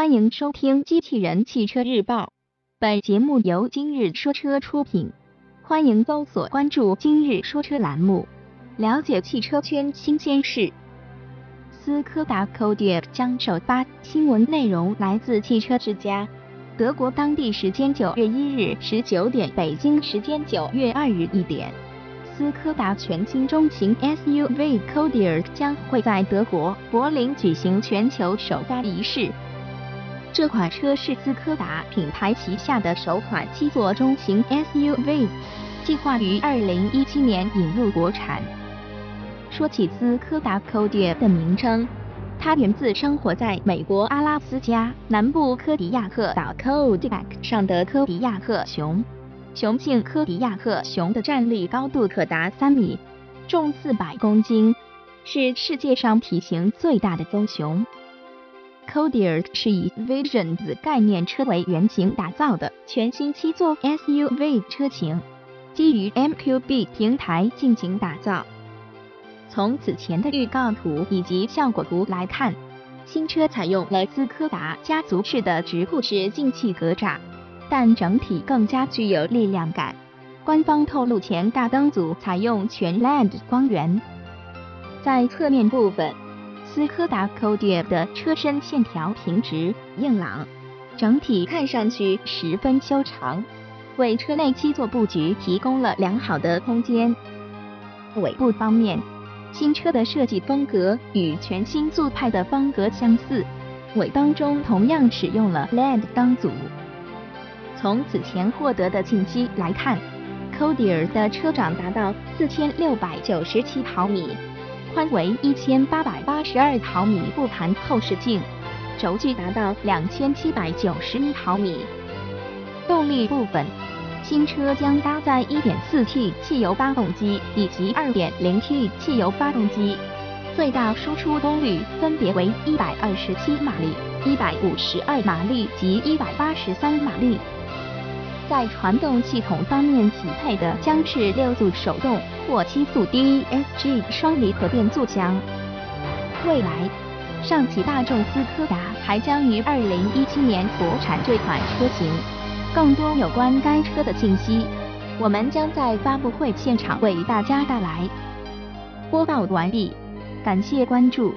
欢迎收听《机器人汽车日报》，本节目由今日说车出品。欢迎搜索关注“今日说车”栏目，了解汽车圈新鲜事。斯柯达 Kodiaq 将首发，新闻内容来自汽车之家。德国当地时间九月一日十九点，北京时间九月二日一点，斯柯达全新中型 SUV Kodiaq 将会在德国柏林举行全球首发仪式。这款车是斯柯达品牌旗下的首款七座中型 SUV，计划于二零一七年引入国产。说起斯柯达 Kodia 的名称，它源自生活在美国阿拉斯加南部科迪亚克岛 Kodiak 上的科迪亚克熊。雄性科迪亚克熊的站立高度可达三米，重四百公斤，是世界上体型最大的棕熊。Codier 是以 Vision 子概念车为原型打造的全新七座 SUV 车型，基于 MQB 平台进行打造。从此前的预告图以及效果图来看，新车采用了斯柯达家族式的直瀑式进气格栅，但整体更加具有力量感。官方透露，前大灯组采用全 LED 光源。在侧面部分。斯柯达 Kodiaq 的车身线条平直硬朗，整体看上去十分修长，为车内七座布局提供了良好的空间。尾部方面，新车的设计风格与全新速派的风格相似，尾灯中同样使用了 LED 灯组。从此前获得的信息来看，Kodiaq 的车长达到四千六百九十七毫米。宽为一千八百八十二毫米，不含后视镜，轴距达到两千七百九十一毫米。动力部分，新车将搭载 1.4T 汽油发动机以及 2.0T 汽油发动机，最大输出功率分别为127马力、152马力及183马力。在传动系统方面，匹配的将是六速手动或七速 DSG 双离合变速箱。未来，上汽大众斯柯达还将于二零一七年国产这款车型。更多有关该车的信息，我们将在发布会现场为大家带来。播报完毕，感谢关注。